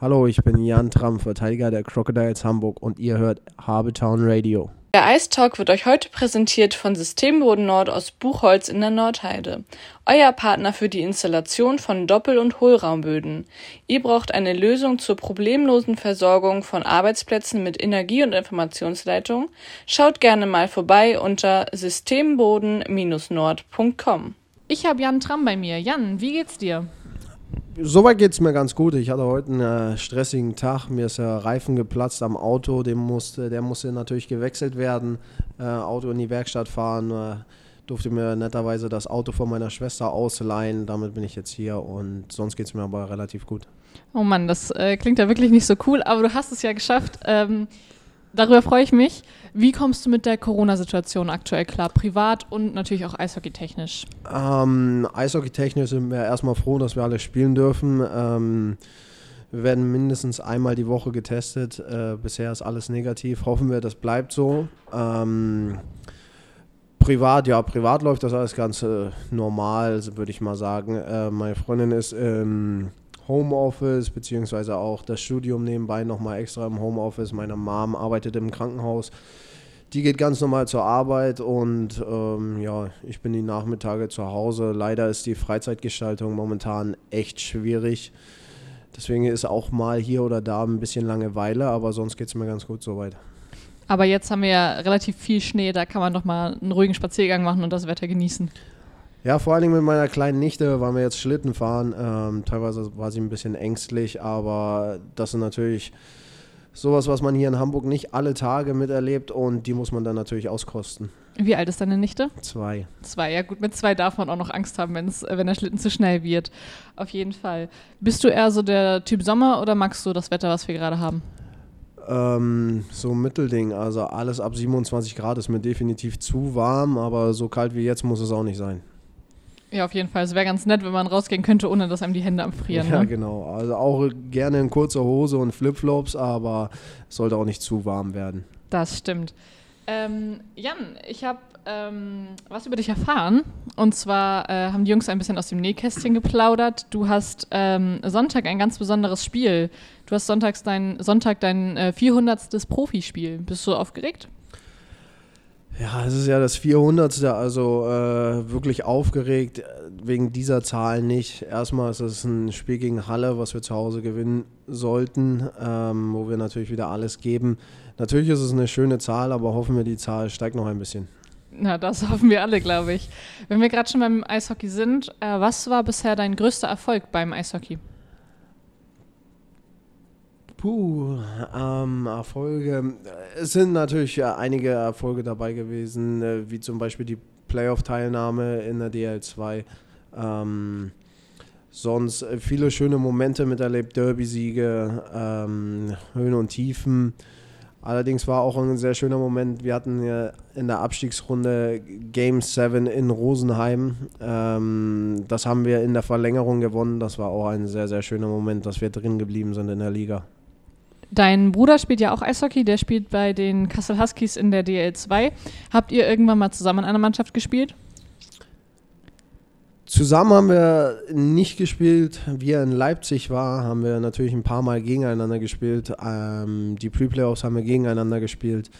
Hallo, ich bin Jan Tramm, Verteidiger der Crocodiles Hamburg und ihr hört Habetown Radio. Der Ice Talk wird euch heute präsentiert von Systemboden Nord aus Buchholz in der Nordheide. Euer Partner für die Installation von Doppel- und Hohlraumböden. Ihr braucht eine Lösung zur problemlosen Versorgung von Arbeitsplätzen mit Energie- und Informationsleitung? Schaut gerne mal vorbei unter systemboden-nord.com. Ich habe Jan Tramm bei mir. Jan, wie geht's dir? Soweit geht es mir ganz gut. Ich hatte heute einen äh, stressigen Tag. Mir ist der Reifen geplatzt am Auto. Dem musste, der musste natürlich gewechselt werden. Äh, Auto in die Werkstatt fahren. Äh, durfte mir netterweise das Auto von meiner Schwester ausleihen. Damit bin ich jetzt hier und sonst geht es mir aber relativ gut. Oh Mann, das äh, klingt ja wirklich nicht so cool, aber du hast es ja geschafft. Ähm, darüber freue ich mich. Wie kommst du mit der Corona-Situation aktuell klar? Privat und natürlich auch eishockeytechnisch. Ähm, eishockeytechnisch sind wir erstmal froh, dass wir alle spielen dürfen. Ähm, wir werden mindestens einmal die Woche getestet. Äh, bisher ist alles negativ. Hoffen wir, das bleibt so. Ähm, privat, ja, privat läuft das alles ganz äh, normal, würde ich mal sagen. Äh, meine Freundin ist im Homeoffice, beziehungsweise auch das Studium nebenbei nochmal extra im Homeoffice. Meine Mom arbeitet im Krankenhaus. Die geht ganz normal zur Arbeit und ähm, ja, ich bin die Nachmittage zu Hause. Leider ist die Freizeitgestaltung momentan echt schwierig. Deswegen ist auch mal hier oder da ein bisschen Langeweile, aber sonst geht es mir ganz gut soweit. Aber jetzt haben wir ja relativ viel Schnee, da kann man doch mal einen ruhigen Spaziergang machen und das Wetter genießen. Ja, vor allen Dingen mit meiner kleinen Nichte waren wir jetzt Schlitten fahren. Ähm, teilweise war sie ein bisschen ängstlich, aber das ist natürlich sowas, was man hier in Hamburg nicht alle Tage miterlebt und die muss man dann natürlich auskosten. Wie alt ist deine Nichte? Zwei. Zwei, ja gut, mit zwei darf man auch noch Angst haben, wenn's, wenn der Schlitten zu schnell wird. Auf jeden Fall. Bist du eher so der Typ Sommer oder magst du das Wetter, was wir gerade haben? Ähm, so ein Mittelding, also alles ab 27 Grad ist mir definitiv zu warm, aber so kalt wie jetzt muss es auch nicht sein. Ja, auf jeden Fall. Es wäre ganz nett, wenn man rausgehen könnte, ohne dass einem die Hände amfrieren. Ja, ne? genau. Also auch gerne in kurzer Hose und Flipflops, aber es sollte auch nicht zu warm werden. Das stimmt. Ähm, Jan, ich habe ähm, was über dich erfahren. Und zwar äh, haben die Jungs ein bisschen aus dem Nähkästchen geplaudert. Du hast ähm, Sonntag ein ganz besonderes Spiel. Du hast sonntags dein, Sonntag dein äh, 400. Profispiel. Bist du aufgeregt? Ja, es ist ja das 400. Also äh, wirklich aufgeregt wegen dieser Zahl nicht. Erstmal ist es ein Spiel gegen Halle, was wir zu Hause gewinnen sollten, ähm, wo wir natürlich wieder alles geben. Natürlich ist es eine schöne Zahl, aber hoffen wir, die Zahl steigt noch ein bisschen. Na, das hoffen wir alle, glaube ich. Wenn wir gerade schon beim Eishockey sind, äh, was war bisher dein größter Erfolg beim Eishockey? Puh, ähm, Erfolge. Es sind natürlich äh, einige Erfolge dabei gewesen, äh, wie zum Beispiel die Playoff-Teilnahme in der DL2. Ähm, sonst äh, viele schöne Momente miterlebt, Derby-Siege, ähm, Höhen und Tiefen. Allerdings war auch ein sehr schöner Moment. Wir hatten ja in der Abstiegsrunde Game 7 in Rosenheim. Ähm, das haben wir in der Verlängerung gewonnen. Das war auch ein sehr, sehr schöner Moment, dass wir drin geblieben sind in der Liga. Dein Bruder spielt ja auch Eishockey, der spielt bei den Kassel Huskies in der DL2. Habt ihr irgendwann mal zusammen in einer Mannschaft gespielt? Zusammen haben wir nicht gespielt. Wie er in Leipzig war, haben wir natürlich ein paar Mal gegeneinander gespielt. Ähm, die Pre-Playoffs haben wir gegeneinander gespielt.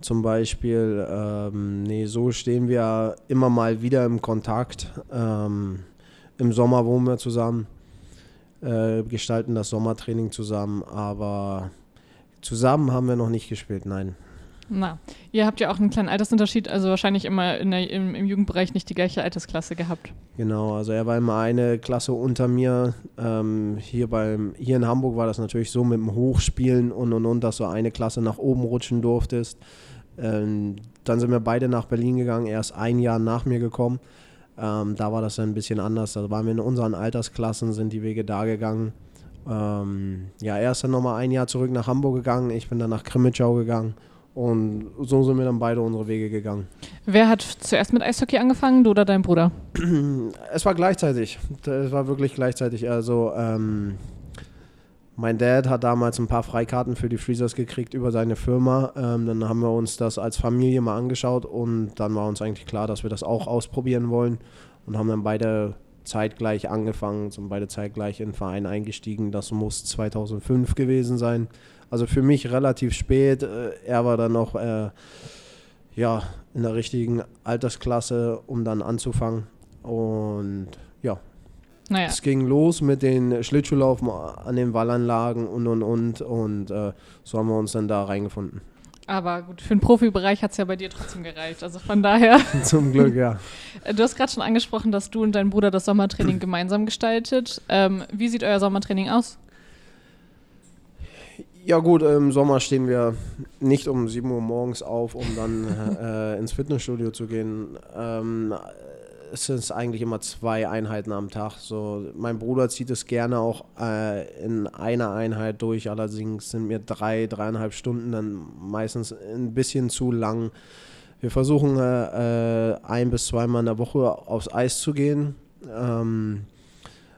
Zum Beispiel, ähm, nee, so stehen wir immer mal wieder im Kontakt. Ähm, Im Sommer wohnen wir zusammen, äh, gestalten das Sommertraining zusammen, aber zusammen haben wir noch nicht gespielt, nein. Na, ihr habt ja auch einen kleinen Altersunterschied, also wahrscheinlich immer der, im, im Jugendbereich nicht die gleiche Altersklasse gehabt. Genau, also er war immer eine Klasse unter mir. Ähm, hier, beim, hier in Hamburg war das natürlich so mit dem Hochspielen und und und, dass du eine Klasse nach oben rutschen durftest. Ähm, dann sind wir beide nach Berlin gegangen, er ist ein Jahr nach mir gekommen. Ähm, da war das dann ein bisschen anders. Da waren wir in unseren Altersklassen, sind die Wege da gegangen. Ähm, ja, er ist dann nochmal ein Jahr zurück nach Hamburg gegangen, ich bin dann nach Krimitschau gegangen. Und so sind wir dann beide unsere Wege gegangen. Wer hat zuerst mit Eishockey angefangen, du oder dein Bruder? Es war gleichzeitig. Es war wirklich gleichzeitig. Also, ähm, mein Dad hat damals ein paar Freikarten für die Freezers gekriegt über seine Firma. Ähm, dann haben wir uns das als Familie mal angeschaut und dann war uns eigentlich klar, dass wir das auch ausprobieren wollen und haben dann beide zeitgleich angefangen, sind beide zeitgleich in den Verein eingestiegen. Das muss 2005 gewesen sein. Also für mich relativ spät. Äh, er war dann noch äh, ja, in der richtigen Altersklasse, um dann anzufangen. Und naja. es ging los mit den Schlittschuhlaufen an den Wallanlagen und und und. Und äh, so haben wir uns dann da reingefunden. Aber gut, für den Profibereich hat es ja bei dir trotzdem gereicht. Also von daher. Zum Glück, ja. Du hast gerade schon angesprochen, dass du und dein Bruder das Sommertraining gemeinsam gestaltet. Ähm, wie sieht euer Sommertraining aus? Ja gut, im Sommer stehen wir nicht um 7 Uhr morgens auf, um dann äh, ins Fitnessstudio zu gehen. Ähm, es sind eigentlich immer zwei Einheiten am Tag. So, mein Bruder zieht es gerne auch äh, in einer Einheit durch, allerdings sind mir drei, dreieinhalb Stunden dann meistens ein bisschen zu lang. Wir versuchen äh, äh ein bis zweimal in der Woche aufs Eis zu gehen. Ähm,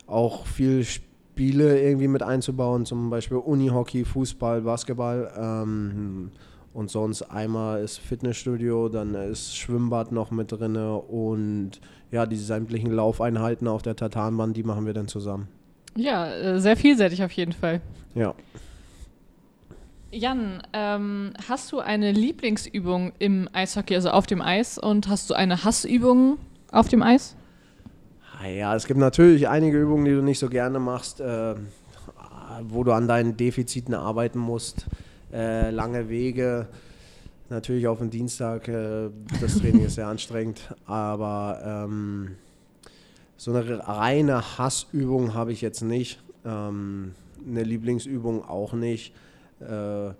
auch viel Spiel Spiele irgendwie mit einzubauen, zum Beispiel Unihockey, Fußball, Basketball. Ähm, und sonst einmal ist Fitnessstudio, dann ist Schwimmbad noch mit drin und ja, die sämtlichen Laufeinheiten auf der Tatanbahn, die machen wir dann zusammen. Ja, äh, sehr vielseitig auf jeden Fall. Ja. Jan, ähm, hast du eine Lieblingsübung im Eishockey, also auf dem Eis, und hast du eine Hassübung auf dem Eis? Ja, es gibt natürlich einige Übungen, die du nicht so gerne machst, äh, wo du an deinen Defiziten arbeiten musst. Äh, lange Wege, natürlich auf den Dienstag, äh, das Training ist sehr anstrengend, aber ähm, so eine reine Hassübung habe ich jetzt nicht. Ähm, eine Lieblingsübung auch nicht. Äh,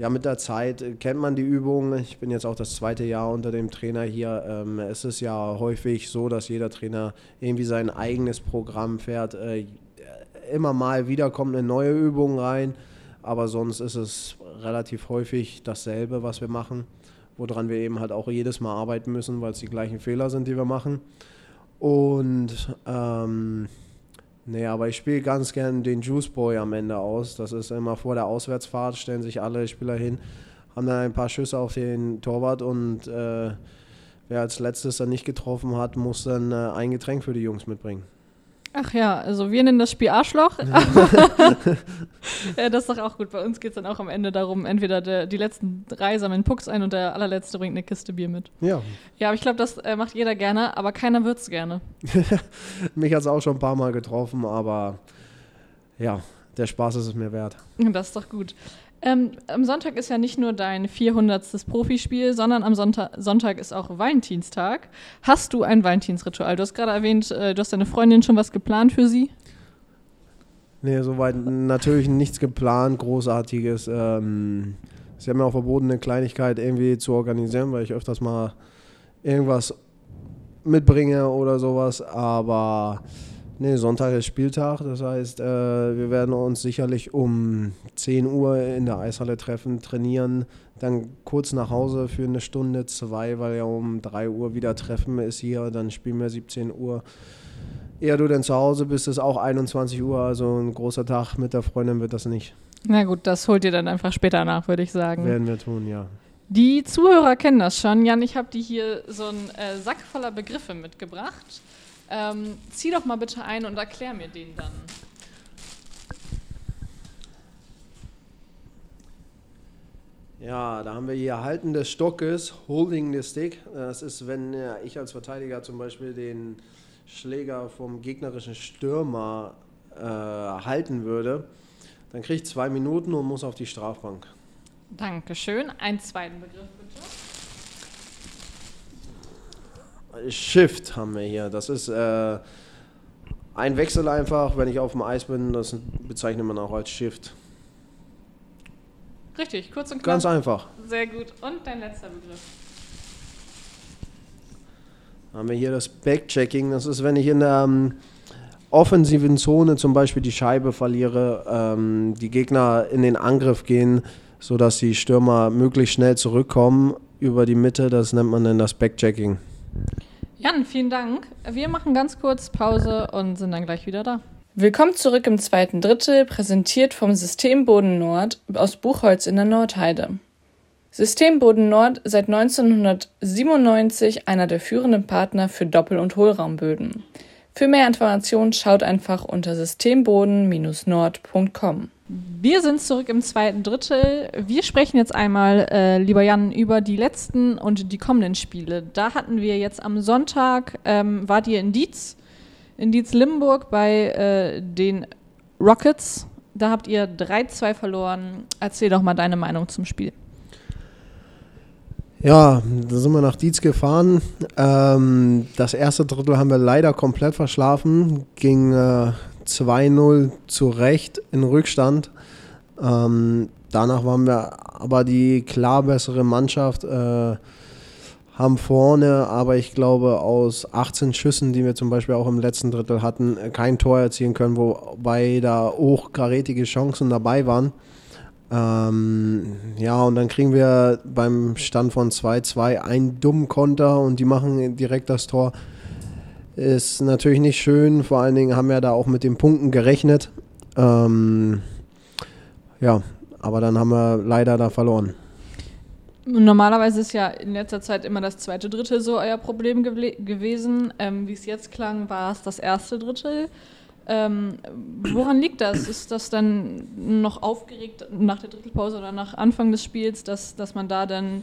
ja, mit der Zeit kennt man die Übung. Ich bin jetzt auch das zweite Jahr unter dem Trainer hier. Ähm, es ist ja häufig so, dass jeder Trainer irgendwie sein eigenes Programm fährt. Äh, immer mal wieder kommt eine neue Übung rein, aber sonst ist es relativ häufig dasselbe, was wir machen, woran wir eben halt auch jedes Mal arbeiten müssen, weil es die gleichen Fehler sind, die wir machen. Und ähm, Nee, aber ich spiele ganz gern den Juice Boy am Ende aus. Das ist immer vor der Auswärtsfahrt, stellen sich alle Spieler hin, haben dann ein paar Schüsse auf den Torwart und äh, wer als letztes dann nicht getroffen hat, muss dann äh, ein Getränk für die Jungs mitbringen. Ach ja, also wir nennen das Spiel Arschloch. ja, das ist doch auch gut. Bei uns geht es dann auch am Ende darum, entweder der, die letzten drei sammeln Pucks ein und der allerletzte bringt eine Kiste Bier mit. Ja. Ja, aber ich glaube, das äh, macht jeder gerne, aber keiner wird es gerne. Mich hat es auch schon ein paar Mal getroffen, aber ja, der Spaß ist es mir wert. Das ist doch gut. Ähm, am Sonntag ist ja nicht nur dein 400. Profispiel, sondern am Sonntag, Sonntag ist auch Valentinstag. Hast du ein Valentinsritual? Du hast gerade erwähnt, äh, du hast deine Freundin schon was geplant für sie? Nee, soweit natürlich nichts geplant, Großartiges. Ähm, sie haben mir auch verboten, eine Kleinigkeit irgendwie zu organisieren, weil ich öfters mal irgendwas mitbringe oder sowas. Aber Nee, Sonntag ist Spieltag. Das heißt, äh, wir werden uns sicherlich um 10 Uhr in der Eishalle treffen, trainieren, dann kurz nach Hause für eine Stunde, zwei, weil ja um 3 Uhr wieder Treffen ist hier. Dann spielen wir 17 Uhr. Eher du denn zu Hause bist, ist auch 21 Uhr. Also ein großer Tag mit der Freundin wird das nicht. Na gut, das holt ihr dann einfach später nach, würde ich sagen. Werden wir tun, ja. Die Zuhörer kennen das schon. Jan, ich habe dir hier so einen äh, Sack voller Begriffe mitgebracht. Ähm, zieh doch mal bitte ein und erklär mir den dann. Ja, da haben wir hier Halten des Stockes, Holding the Stick. Das ist, wenn ich als Verteidiger zum Beispiel den Schläger vom gegnerischen Stürmer äh, halten würde, dann kriege ich zwei Minuten und muss auf die Strafbank. Dankeschön. Einen zweiten Begriff bitte. Shift haben wir hier. Das ist äh, ein Wechsel einfach, wenn ich auf dem Eis bin, das bezeichnet man auch als Shift. Richtig, kurz und knapp. Ganz einfach. Sehr gut. Und dein letzter Begriff? Haben wir hier das Backchecking. Das ist, wenn ich in der ähm, offensiven Zone zum Beispiel die Scheibe verliere, ähm, die Gegner in den Angriff gehen, sodass die Stürmer möglichst schnell zurückkommen über die Mitte. Das nennt man dann das Backchecking. Jan, vielen Dank. Wir machen ganz kurz Pause und sind dann gleich wieder da. Willkommen zurück im zweiten Drittel, präsentiert vom Systemboden Nord aus Buchholz in der Nordheide. Systemboden Nord seit 1997 einer der führenden Partner für Doppel- und Hohlraumböden. Für mehr Informationen schaut einfach unter systemboden-nord.com. Wir sind zurück im zweiten Drittel. Wir sprechen jetzt einmal, äh, lieber Jan, über die letzten und die kommenden Spiele. Da hatten wir jetzt am Sonntag, ähm, wart ihr in Dietz, in Dietz-Limburg bei äh, den Rockets. Da habt ihr 3-2 verloren. Erzähl doch mal deine Meinung zum Spiel. Ja, da sind wir nach Dietz gefahren. Ähm, das erste Drittel haben wir leider komplett verschlafen. Ging äh, 2-0 zurecht in Rückstand. Ähm, danach waren wir aber die klar bessere Mannschaft. Äh, haben vorne, aber ich glaube, aus 18 Schüssen, die wir zum Beispiel auch im letzten Drittel hatten, kein Tor erzielen können, wobei da hochkarätige Chancen dabei waren. Ähm, ja, und dann kriegen wir beim Stand von 2-2 einen dummen Konter und die machen direkt das Tor. Ist natürlich nicht schön, vor allen Dingen haben wir da auch mit den Punkten gerechnet. Ähm, ja, aber dann haben wir leider da verloren. Normalerweise ist ja in letzter Zeit immer das zweite Drittel so euer Problem gewesen. Ähm, Wie es jetzt klang, war es das erste Drittel. Ähm, woran liegt das? Ist das dann noch aufgeregt nach der Drittelpause oder nach Anfang des Spiels, dass, dass man da dann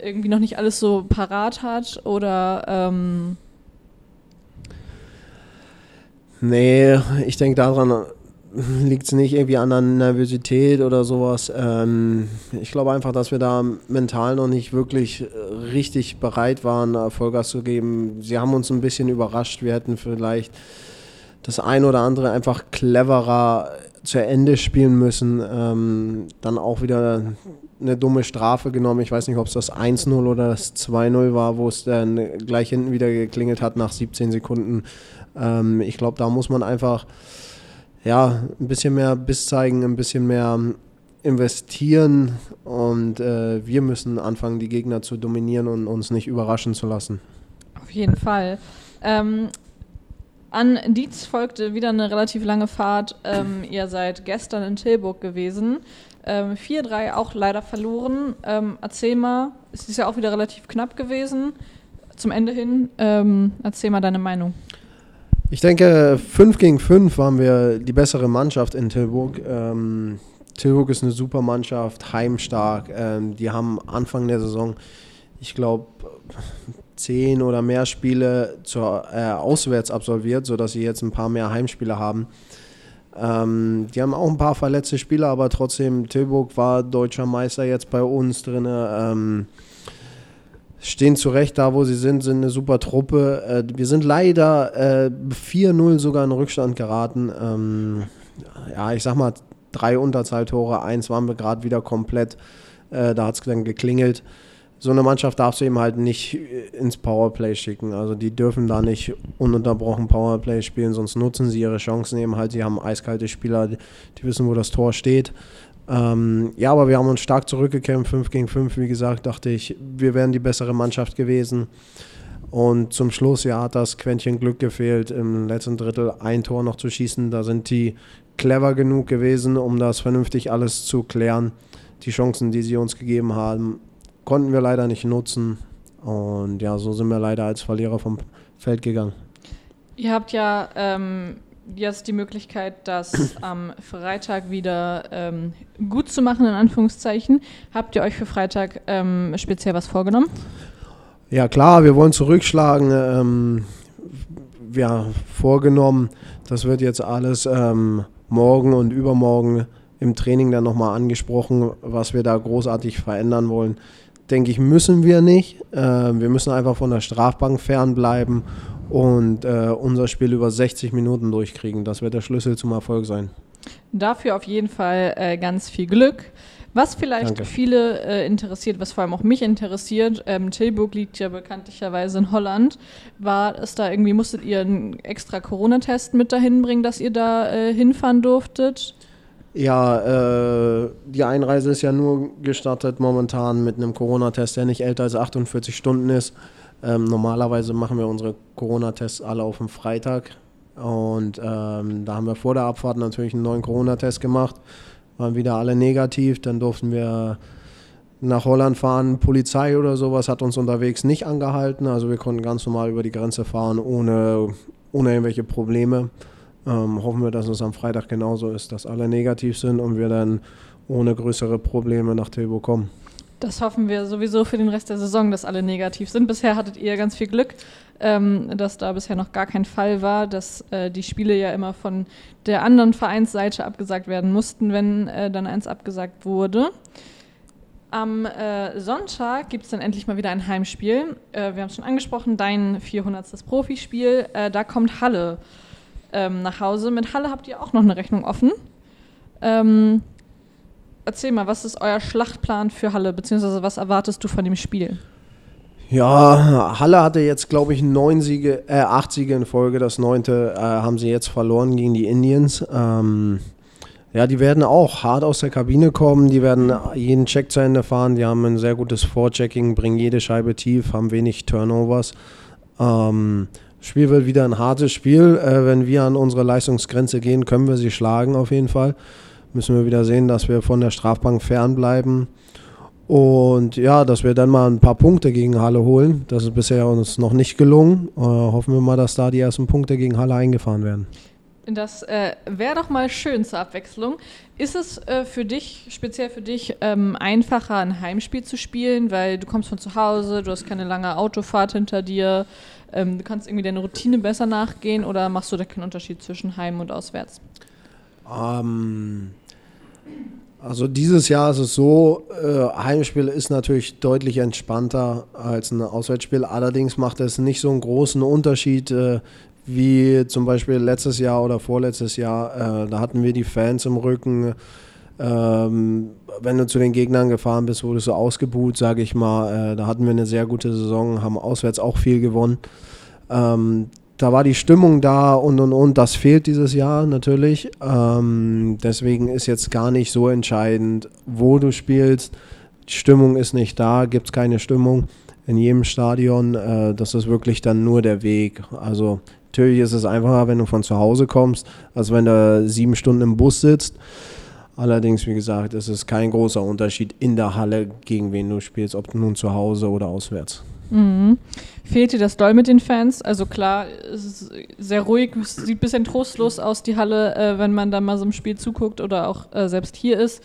irgendwie noch nicht alles so parat hat? Oder. Ähm nee, ich denke daran liegt es nicht irgendwie an der Nervosität oder sowas. Ähm, ich glaube einfach, dass wir da mental noch nicht wirklich richtig bereit waren, Vollgas zu geben. Sie haben uns ein bisschen überrascht. Wir hätten vielleicht das ein oder andere einfach cleverer zu Ende spielen müssen. Ähm, dann auch wieder eine dumme Strafe genommen. Ich weiß nicht, ob es das 1-0 oder das 2-0 war, wo es dann gleich hinten wieder geklingelt hat nach 17 Sekunden. Ähm, ich glaube, da muss man einfach ja, ein bisschen mehr Biss zeigen, ein bisschen mehr investieren und äh, wir müssen anfangen, die Gegner zu dominieren und uns nicht überraschen zu lassen. Auf jeden Fall. Ähm, an Dietz folgte wieder eine relativ lange Fahrt. Ähm, ihr seid gestern in Tilburg gewesen. Ähm, 4-3 auch leider verloren. Ähm, erzähl mal, es ist ja auch wieder relativ knapp gewesen. Zum Ende hin, ähm, erzähl mal deine Meinung. Ich denke, 5 gegen 5 waren wir die bessere Mannschaft in Tilburg. Ähm, Tilburg ist eine super Mannschaft, heimstark. Ähm, die haben Anfang der Saison, ich glaube, zehn oder mehr Spiele zur, äh, auswärts absolviert, sodass sie jetzt ein paar mehr Heimspiele haben. Ähm, die haben auch ein paar verletzte Spieler, aber trotzdem, Tilburg war deutscher Meister jetzt bei uns drin. Stehen zurecht da, wo sie sind, sind eine super Truppe. Äh, wir sind leider äh, 4-0 sogar in Rückstand geraten. Ähm, ja, ich sag mal, drei Unterzahltore, eins waren wir gerade wieder komplett. Äh, da hat es dann geklingelt so eine Mannschaft darfst du eben halt nicht äh, ins Powerplay schicken. Also die dürfen da nicht ununterbrochen Powerplay spielen, sonst nutzen sie ihre Chancen eben halt. Sie haben eiskalte Spieler, die wissen, wo das Tor steht. Ähm, ja, aber wir haben uns stark zurückgekämpft, 5 gegen 5, wie gesagt, dachte ich, wir wären die bessere Mannschaft gewesen. Und zum Schluss, ja, hat das Quäntchen Glück gefehlt, im letzten Drittel ein Tor noch zu schießen. Da sind die clever genug gewesen, um das vernünftig alles zu klären. Die Chancen, die sie uns gegeben haben, konnten wir leider nicht nutzen. Und ja, so sind wir leider als Verlierer vom Feld gegangen. Ihr habt ja ähm, jetzt die Möglichkeit, das am Freitag wieder ähm, gut zu machen, in Anführungszeichen. Habt ihr euch für Freitag ähm, speziell was vorgenommen? Ja, klar, wir wollen zurückschlagen. Ähm, ja, vorgenommen, das wird jetzt alles ähm, morgen und übermorgen im Training dann nochmal angesprochen, was wir da großartig verändern wollen denke ich, müssen wir nicht. Äh, wir müssen einfach von der Strafbank fernbleiben und äh, unser Spiel über 60 Minuten durchkriegen. Das wird der Schlüssel zum Erfolg sein. Dafür auf jeden Fall äh, ganz viel Glück. Was vielleicht Danke. viele äh, interessiert, was vor allem auch mich interessiert, ähm, Tilburg liegt ja bekanntlicherweise in Holland. War es da irgendwie, musstet ihr einen extra Corona-Test mit dahin bringen, dass ihr da äh, hinfahren durftet? Ja, äh, die Einreise ist ja nur gestartet momentan mit einem Corona-Test, der nicht älter als 48 Stunden ist. Ähm, normalerweise machen wir unsere Corona-Tests alle auf dem Freitag. Und ähm, da haben wir vor der Abfahrt natürlich einen neuen Corona-Test gemacht. Waren wieder alle negativ. Dann durften wir nach Holland fahren. Polizei oder sowas hat uns unterwegs nicht angehalten. Also wir konnten ganz normal über die Grenze fahren, ohne ohne irgendwelche Probleme. Ähm, hoffen wir, dass es am Freitag genauso ist, dass alle negativ sind und wir dann ohne größere Probleme nach Tilburg kommen. Das hoffen wir sowieso für den Rest der Saison, dass alle negativ sind. Bisher hattet ihr ganz viel Glück, ähm, dass da bisher noch gar kein Fall war, dass äh, die Spiele ja immer von der anderen Vereinsseite abgesagt werden mussten, wenn äh, dann eins abgesagt wurde. Am äh, Sonntag gibt es dann endlich mal wieder ein Heimspiel. Äh, wir haben es schon angesprochen, dein 400. Profispiel. Äh, da kommt Halle ähm, nach Hause. Mit Halle habt ihr auch noch eine Rechnung offen. Ähm, erzähl mal, was ist euer Schlachtplan für Halle, beziehungsweise was erwartest du von dem Spiel? Ja, Halle hatte jetzt, glaube ich, neun Siege, äh, acht Siege in Folge. Das neunte äh, haben sie jetzt verloren gegen die Indians. Ähm, ja, die werden auch hart aus der Kabine kommen. Die werden jeden Check zu Ende fahren. Die haben ein sehr gutes Vorchecking, bringen jede Scheibe tief, haben wenig Turnovers. Ähm, Spiel wird wieder ein hartes Spiel. Äh, wenn wir an unsere Leistungsgrenze gehen, können wir sie schlagen auf jeden Fall müssen wir wieder sehen, dass wir von der Strafbank fernbleiben. Und ja, dass wir dann mal ein paar Punkte gegen Halle holen. Das ist bisher uns noch nicht gelungen. Äh, hoffen wir mal, dass da die ersten Punkte gegen Halle eingefahren werden. Das äh, wäre doch mal schön zur Abwechslung. Ist es äh, für dich, speziell für dich, ähm, einfacher, ein Heimspiel zu spielen, weil du kommst von zu Hause, du hast keine lange Autofahrt hinter dir, ähm, du kannst irgendwie deine Routine besser nachgehen oder machst du da keinen Unterschied zwischen Heim und Auswärts? Ähm, also dieses Jahr ist es so, äh, Heimspiel ist natürlich deutlich entspannter als ein Auswärtsspiel. Allerdings macht es nicht so einen großen Unterschied äh, wie zum Beispiel letztes Jahr oder vorletztes Jahr. Äh, da hatten wir die Fans im Rücken. Ähm, wenn du zu den Gegnern gefahren bist, wurdest du ausgebuht, sage ich mal. Da hatten wir eine sehr gute Saison, haben auswärts auch viel gewonnen. Da war die Stimmung da und und und. Das fehlt dieses Jahr natürlich. Ähm, deswegen ist jetzt gar nicht so entscheidend, wo du spielst. Die Stimmung ist nicht da, gibt es keine Stimmung in jedem Stadion. Äh, das ist wirklich dann nur der Weg. Also natürlich ist es einfacher, wenn du von zu Hause kommst, als wenn du sieben Stunden im Bus sitzt. Allerdings, wie gesagt, es ist kein großer Unterschied in der Halle, gegen wen du spielst, ob nun zu Hause oder auswärts. Mhm. Fehlt dir das doll mit den Fans? Also klar, es ist sehr ruhig, sieht ein bisschen trostlos aus, die Halle, äh, wenn man da mal so im Spiel zuguckt oder auch äh, selbst hier ist.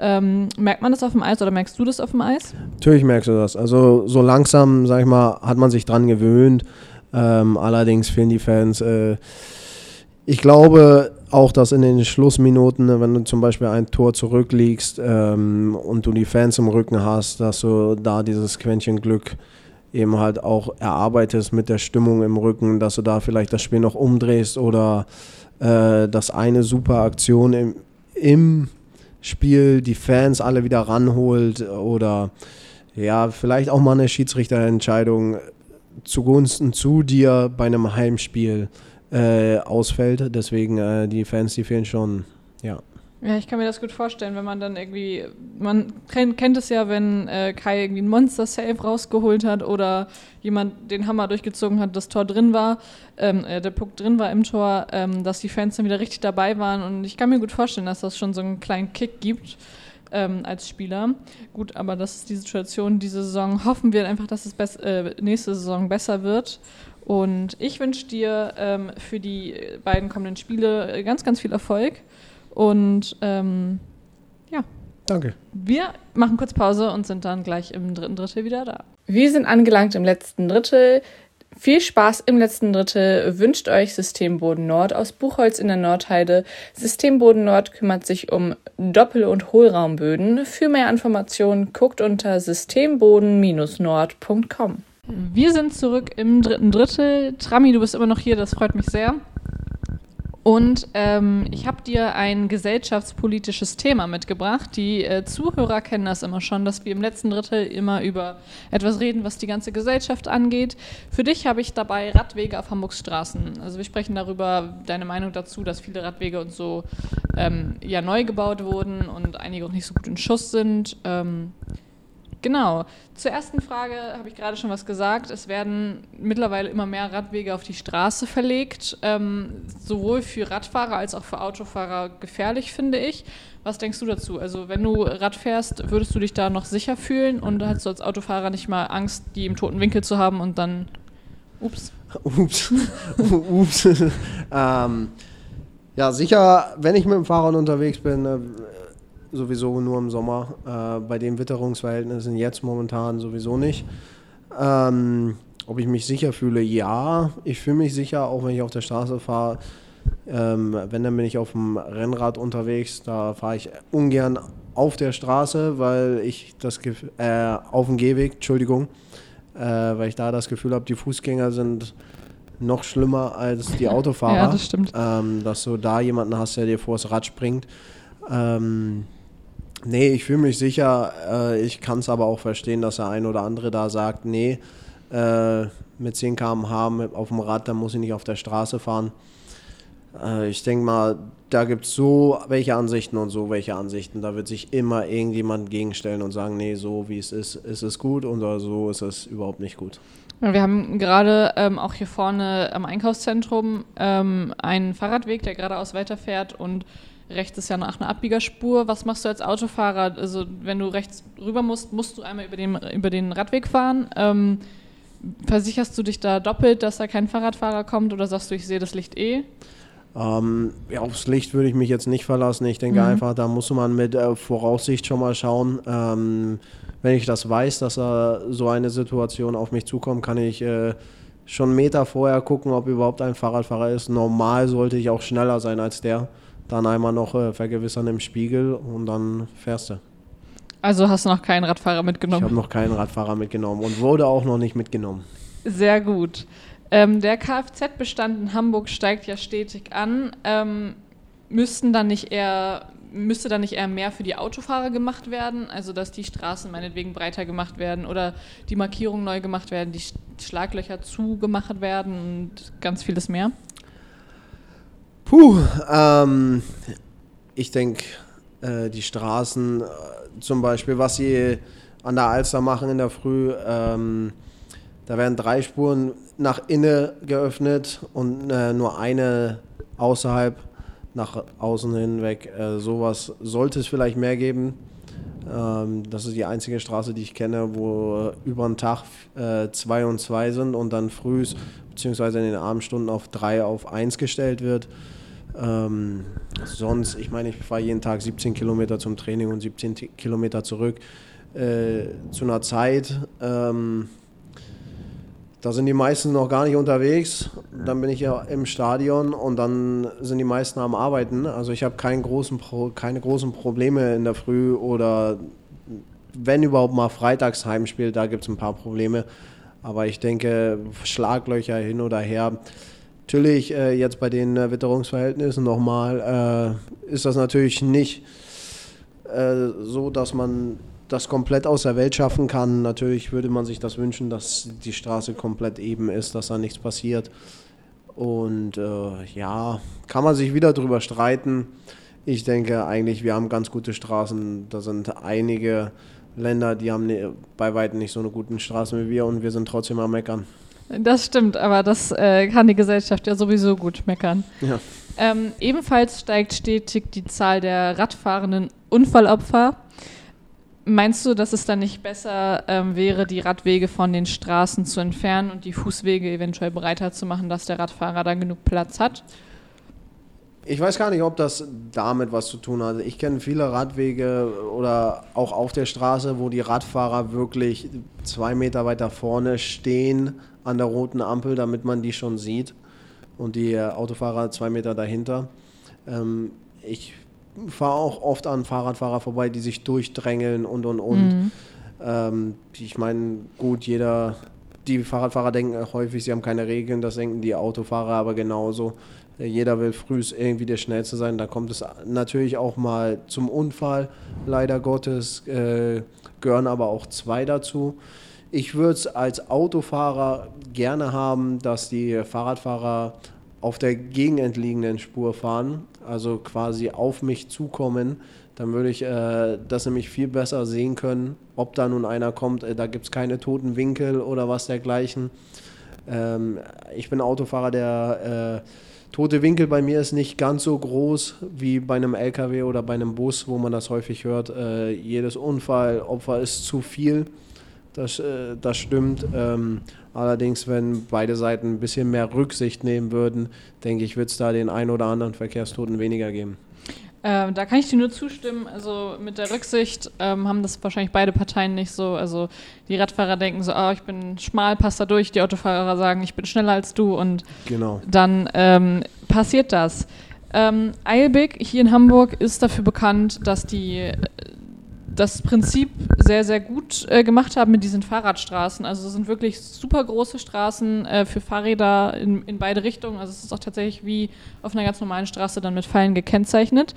Ähm, merkt man das auf dem Eis oder merkst du das auf dem Eis? Natürlich merkst du das. Also so langsam, sag ich mal, hat man sich dran gewöhnt. Ähm, allerdings fehlen die Fans. Äh, ich glaube auch, dass in den Schlussminuten, wenn du zum Beispiel ein Tor zurückliegst ähm, und du die Fans im Rücken hast, dass du da dieses Quäntchen Glück eben halt auch erarbeitest mit der Stimmung im Rücken, dass du da vielleicht das Spiel noch umdrehst oder äh, dass eine super Aktion im, im Spiel die Fans alle wieder ranholt oder ja, vielleicht auch mal eine Schiedsrichterentscheidung zugunsten zu dir bei einem Heimspiel äh, ausfällt. Deswegen äh, die Fans, die fehlen schon, ja. Ja, ich kann mir das gut vorstellen, wenn man dann irgendwie, man kennt es ja, wenn äh, Kai irgendwie ein Monster-Save rausgeholt hat oder jemand den Hammer durchgezogen hat, das Tor drin war, ähm, äh, der Puck drin war im Tor, ähm, dass die Fans dann wieder richtig dabei waren und ich kann mir gut vorstellen, dass das schon so einen kleinen Kick gibt ähm, als Spieler. Gut, aber das ist die Situation diese Saison. Hoffen wir einfach, dass es äh, nächste Saison besser wird. Und ich wünsche dir ähm, für die beiden kommenden Spiele ganz, ganz viel Erfolg. Und ähm, ja. Danke. Wir machen kurz Pause und sind dann gleich im dritten Drittel wieder da. Wir sind angelangt im letzten Drittel. Viel Spaß im letzten Drittel wünscht euch Systemboden Nord aus Buchholz in der Nordheide. Systemboden Nord kümmert sich um Doppel- und Hohlraumböden. Für mehr Informationen guckt unter systemboden-nord.com. Wir sind zurück im dritten Drittel. Trami, du bist immer noch hier, das freut mich sehr. Und ähm, ich habe dir ein gesellschaftspolitisches Thema mitgebracht. Die äh, Zuhörer kennen das immer schon, dass wir im letzten Drittel immer über etwas reden, was die ganze Gesellschaft angeht. Für dich habe ich dabei Radwege auf Hamburgs Straßen. Also wir sprechen darüber, deine Meinung dazu, dass viele Radwege und so ähm, ja neu gebaut wurden und einige auch nicht so gut in Schuss sind. Ähm, Genau. Zur ersten Frage habe ich gerade schon was gesagt. Es werden mittlerweile immer mehr Radwege auf die Straße verlegt. Ähm, sowohl für Radfahrer als auch für Autofahrer gefährlich, finde ich. Was denkst du dazu? Also, wenn du Rad fährst, würdest du dich da noch sicher fühlen und hast du als Autofahrer nicht mal Angst, die im toten Winkel zu haben und dann Ups. Ups. Ups. ähm, ja, sicher, wenn ich mit dem Fahrrad unterwegs bin, äh, sowieso nur im Sommer. Äh, bei den Witterungsverhältnissen jetzt momentan sowieso nicht. Ähm, ob ich mich sicher fühle? Ja, ich fühle mich sicher, auch wenn ich auf der Straße fahre. Ähm, wenn, dann bin ich auf dem Rennrad unterwegs. Da fahre ich ungern auf der Straße, weil ich das Gefühl, äh, auf dem Gehweg, Entschuldigung, äh, weil ich da das Gefühl habe, die Fußgänger sind noch schlimmer als die Autofahrer. Ja, das stimmt. Ähm, dass du da jemanden hast, der dir vors Rad springt. Ähm, nee, ich fühle mich sicher. Äh, ich kann es aber auch verstehen, dass der ein oder andere da sagt, nee, äh, mit 10 km/h auf dem Rad, dann muss ich nicht auf der Straße fahren. Äh, ich denke mal, da gibt es so welche Ansichten und so welche Ansichten. Da wird sich immer irgendjemand gegenstellen und sagen, nee, so wie es ist, ist es gut oder so ist es überhaupt nicht gut. Wir haben gerade ähm, auch hier vorne am Einkaufszentrum ähm, einen Fahrradweg, der geradeaus weiterfährt und rechts ist ja noch eine Abbiegerspur. Was machst du als Autofahrer? Also wenn du rechts rüber musst, musst du einmal über den, über den Radweg fahren. Ähm, versicherst du dich da doppelt, dass da kein Fahrradfahrer kommt oder sagst du, ich sehe das Licht eh? Ähm, ja, aufs Licht würde ich mich jetzt nicht verlassen. Ich denke mhm. einfach, da muss man mit äh, Voraussicht schon mal schauen. Ähm, wenn ich das weiß, dass äh, so eine Situation auf mich zukommt, kann ich äh, schon Meter vorher gucken, ob überhaupt ein Fahrradfahrer ist. Normal sollte ich auch schneller sein als der. Dann einmal noch äh, vergewissern im Spiegel und dann fährst du. Also hast du noch keinen Radfahrer mitgenommen? Ich habe noch keinen Radfahrer mitgenommen und wurde auch noch nicht mitgenommen. Sehr gut. Ähm, der Kfz-Bestand in Hamburg steigt ja stetig an. Ähm, müssten dann nicht eher müsste dann nicht eher mehr für die Autofahrer gemacht werden, also dass die Straßen meinetwegen breiter gemacht werden oder die Markierungen neu gemacht werden, die Schlaglöcher zugemacht werden und ganz vieles mehr? Puh, ähm, ich denke, äh, die Straßen äh, zum Beispiel, was sie an der Alster machen in der Früh, ähm, da werden drei Spuren nach innen geöffnet und äh, nur eine außerhalb nach außen hinweg. Äh, sowas sollte es vielleicht mehr geben. Ähm, das ist die einzige Straße, die ich kenne, wo über den Tag äh, zwei und zwei sind und dann früh bzw. in den Abendstunden auf drei auf eins gestellt wird. Ähm, sonst, ich meine, ich fahre jeden Tag 17 Kilometer zum Training und 17 Kilometer zurück. Äh, zu einer Zeit, ähm, da sind die meisten noch gar nicht unterwegs. Dann bin ich ja im Stadion und dann sind die meisten am Arbeiten. Also ich habe großen Pro, keine großen Probleme in der Früh oder wenn überhaupt mal freitags Heimspiel, da gibt es ein paar Probleme. Aber ich denke, Schlaglöcher hin oder her. Natürlich, äh, jetzt bei den äh, Witterungsverhältnissen nochmal, äh, ist das natürlich nicht äh, so, dass man das komplett aus der Welt schaffen kann. Natürlich würde man sich das wünschen, dass die Straße komplett eben ist, dass da nichts passiert. Und äh, ja, kann man sich wieder drüber streiten. Ich denke eigentlich, wir haben ganz gute Straßen. Da sind einige Länder, die haben ne, bei weitem nicht so eine gute Straße wie wir und wir sind trotzdem am Meckern. Das stimmt, aber das äh, kann die Gesellschaft ja sowieso gut meckern. Ja. Ähm, ebenfalls steigt stetig die Zahl der radfahrenden Unfallopfer. Meinst du, dass es dann nicht besser ähm, wäre, die Radwege von den Straßen zu entfernen und die Fußwege eventuell breiter zu machen, dass der Radfahrer dann genug Platz hat? Ich weiß gar nicht, ob das damit was zu tun hat. Ich kenne viele Radwege oder auch auf der Straße, wo die Radfahrer wirklich zwei Meter weiter vorne stehen an der roten Ampel, damit man die schon sieht und die Autofahrer zwei Meter dahinter. Ähm, ich fahre auch oft an Fahrradfahrer vorbei, die sich durchdrängeln und und und. Mhm. Ähm, ich meine, gut, jeder, die Fahrradfahrer denken häufig, sie haben keine Regeln, das denken die Autofahrer aber genauso. Jeder will früh irgendwie der Schnellste sein. Da kommt es natürlich auch mal zum Unfall. Leider Gottes äh, gehören aber auch zwei dazu. Ich würde es als Autofahrer gerne haben, dass die Fahrradfahrer auf der gegenentliegenden Spur fahren, also quasi auf mich zukommen, dann würde ich äh, das nämlich viel besser sehen können, ob da nun einer kommt, äh, da gibt es keine toten Winkel oder was dergleichen. Ähm, ich bin Autofahrer, der äh, tote Winkel bei mir ist nicht ganz so groß wie bei einem LKW oder bei einem Bus, wo man das häufig hört. Äh, jedes Unfallopfer ist zu viel Das, äh, das stimmt. Ähm, allerdings, wenn beide Seiten ein bisschen mehr Rücksicht nehmen würden, denke ich, wird es da den einen oder anderen Verkehrstoten weniger geben. Ähm, da kann ich dir nur zustimmen. Also mit der Rücksicht ähm, haben das wahrscheinlich beide Parteien nicht so. Also die Radfahrer denken so, oh, ich bin schmal, passt da durch. Die Autofahrer sagen, ich bin schneller als du und Genau. dann ähm, passiert das. Ähm, Eilbig hier in Hamburg ist dafür bekannt, dass die äh, das Prinzip sehr, sehr gut äh, gemacht haben mit diesen Fahrradstraßen. Also es sind wirklich super große Straßen äh, für Fahrräder in, in beide Richtungen. Also es ist auch tatsächlich wie auf einer ganz normalen Straße dann mit Pfeilen gekennzeichnet.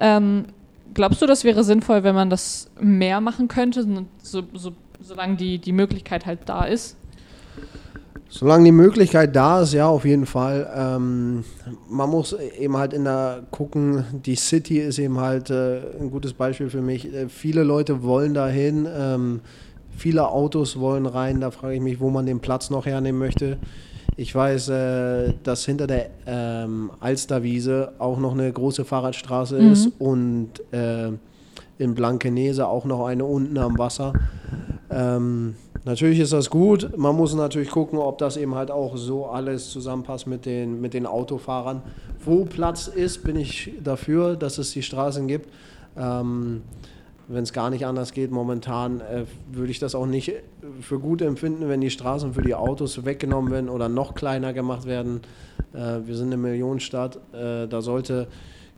Ähm, glaubst du, das wäre sinnvoll, wenn man das mehr machen könnte, so, so, solange die, die Möglichkeit halt da ist? Solange die Möglichkeit da ist, ja, auf jeden Fall. Ähm, man muss eben halt in der gucken, die City ist eben halt äh, ein gutes Beispiel für mich. Äh, viele Leute wollen dahin, ähm, viele Autos wollen rein, da frage ich mich, wo man den Platz noch hernehmen möchte. Ich weiß, äh, dass hinter der ähm, Alsterwiese auch noch eine große Fahrradstraße Mhm. ist und äh, in Blankenese auch noch eine unten am Wasser. Ähm, natürlich ist das gut. Man muss natürlich gucken, ob das eben halt auch so alles zusammenpasst mit den, mit den Autofahrern. Wo Platz ist, bin ich dafür, dass es die Straßen gibt. Ähm, wenn es gar nicht anders geht, momentan äh, würde ich das auch nicht für gut empfinden, wenn die Straßen für die Autos weggenommen werden oder noch kleiner gemacht werden. Äh, wir sind eine Millionenstadt. Äh, da sollte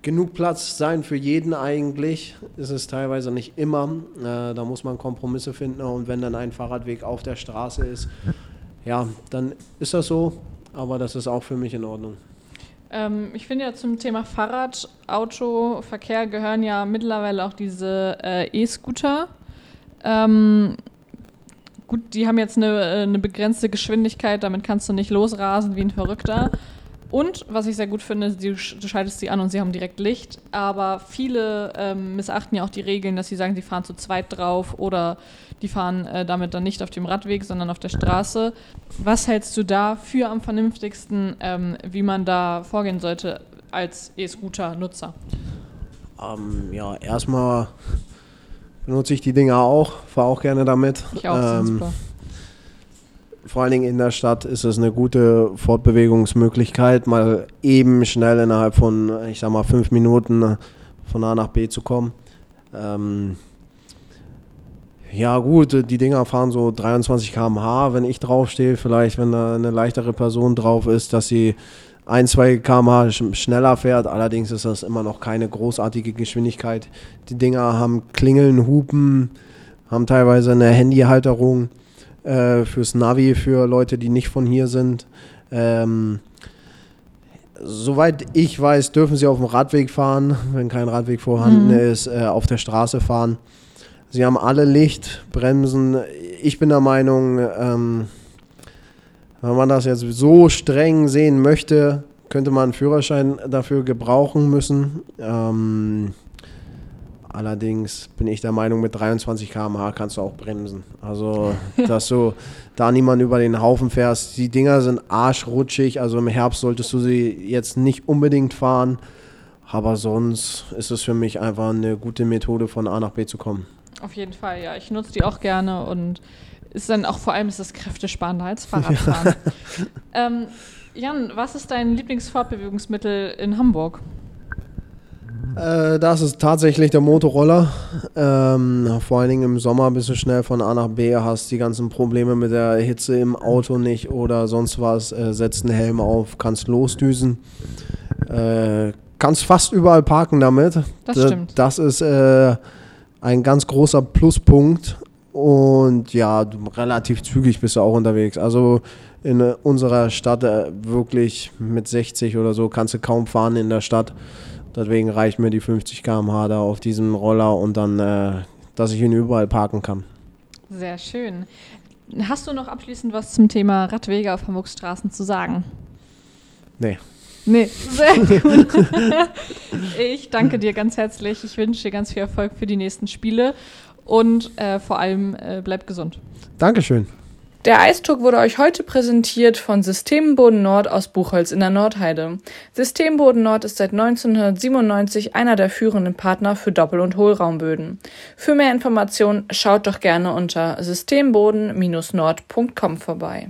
genug Platz sein für jeden eigentlich. Ist es teilweise nicht immer. Äh, da muss man Kompromisse finden. Und wenn dann ein Fahrradweg auf der Straße ist, ja, dann ist das so. Aber das ist auch für mich in Ordnung. Ähm, ich finde ja zum Thema Fahrrad, Auto, Verkehr gehören ja mittlerweile auch diese äh, E-Scooter. Ähm, gut, die haben jetzt eine, äh, eine begrenzte Geschwindigkeit, damit kannst du nicht losrasen wie ein Verrückter. Und was ich sehr gut finde, du, du schaltest sie an und sie haben direkt Licht. Aber viele ähm, missachten ja auch die Regeln, dass sie sagen, sie fahren zu zweit drauf oder die fahren äh, damit dann nicht auf dem Radweg, sondern auf der Straße. Was hältst du da für am vernünftigsten, ähm, wie man da vorgehen sollte als E-Scooter-Nutzer? Ähm, ja, erstmal benutze ich die Dinger auch, fahre auch gerne damit. Ich auch, Ähm, super. Vor allen Dingen in der Stadt ist es eine gute Fortbewegungsmöglichkeit, mal eben schnell innerhalb von, ich sag mal, fünf Minuten von A nach B zu kommen. Ähm, ja gut, die Dinger fahren so 23 km/h, wenn ich draufstehe, vielleicht wenn da eine leichtere Person drauf ist, dass sie 1, 2 km/h sch- schneller fährt. Allerdings ist das immer noch keine großartige Geschwindigkeit. Die Dinger haben Klingeln, Hupen, haben teilweise eine Handyhalterung äh, fürs Navi für Leute, die nicht von hier sind. Ähm, soweit ich weiß, dürfen sie auf dem Radweg fahren, wenn kein Radweg vorhanden Mhm. ist, äh, auf der Straße fahren. Sie haben alle Licht, Bremsen. Ich bin der Meinung, ähm, wenn man das jetzt so streng sehen möchte, könnte man einen Führerschein dafür gebrauchen müssen. Ähm, allerdings bin ich der Meinung, mit 23 km/h kannst du auch bremsen. Also, dass du da niemand über den Haufen fährst. Die Dinger sind arschrutschig, also im Herbst solltest du sie jetzt nicht unbedingt fahren. Aber sonst ist es für mich einfach eine gute Methode, von A nach B zu kommen. Auf jeden Fall, ja. Ich nutze die auch gerne und ist dann auch vor allem ist das kräftesparender als Fahrradfahren. ähm, Jan, was ist dein Lieblingsfortbewegungsmittel in Hamburg? Äh, das ist tatsächlich der Motorroller. Ähm, vor allen Dingen im Sommer bist du schnell von A nach B, hast die ganzen Probleme mit der Hitze im Auto nicht oder sonst was. Äh, setzt einen Helm auf, kannst losdüsen. Äh, kannst fast überall parken damit. Das Da- stimmt. Das ist äh, ein ganz großer Pluspunkt. Und ja, du, relativ zügig bist du auch unterwegs. Also in äh, unserer Stadt äh, wirklich mit 60 oder so kannst du kaum fahren in der Stadt. Deswegen reicht mir die 50 km/h da auf diesem Roller und dann, äh, dass ich ihn überall parken kann. Sehr schön. Hast du noch abschließend was zum Thema Radwege auf Hamburgs Straßen zu sagen? Nee. Nee, sehr gut. ich danke dir ganz herzlich. Ich wünsche dir ganz viel Erfolg für die nächsten Spiele und äh, vor allem äh, bleib gesund. Dankeschön. Der Eistalk wurde euch heute präsentiert von Systemboden Nord aus Buchholz in der Nordheide. Systemboden Nord ist seit 1997 einer der führenden Partner für Doppel- und Hohlraumböden. Für mehr Informationen schaut doch gerne unter systemboden-nord.com vorbei.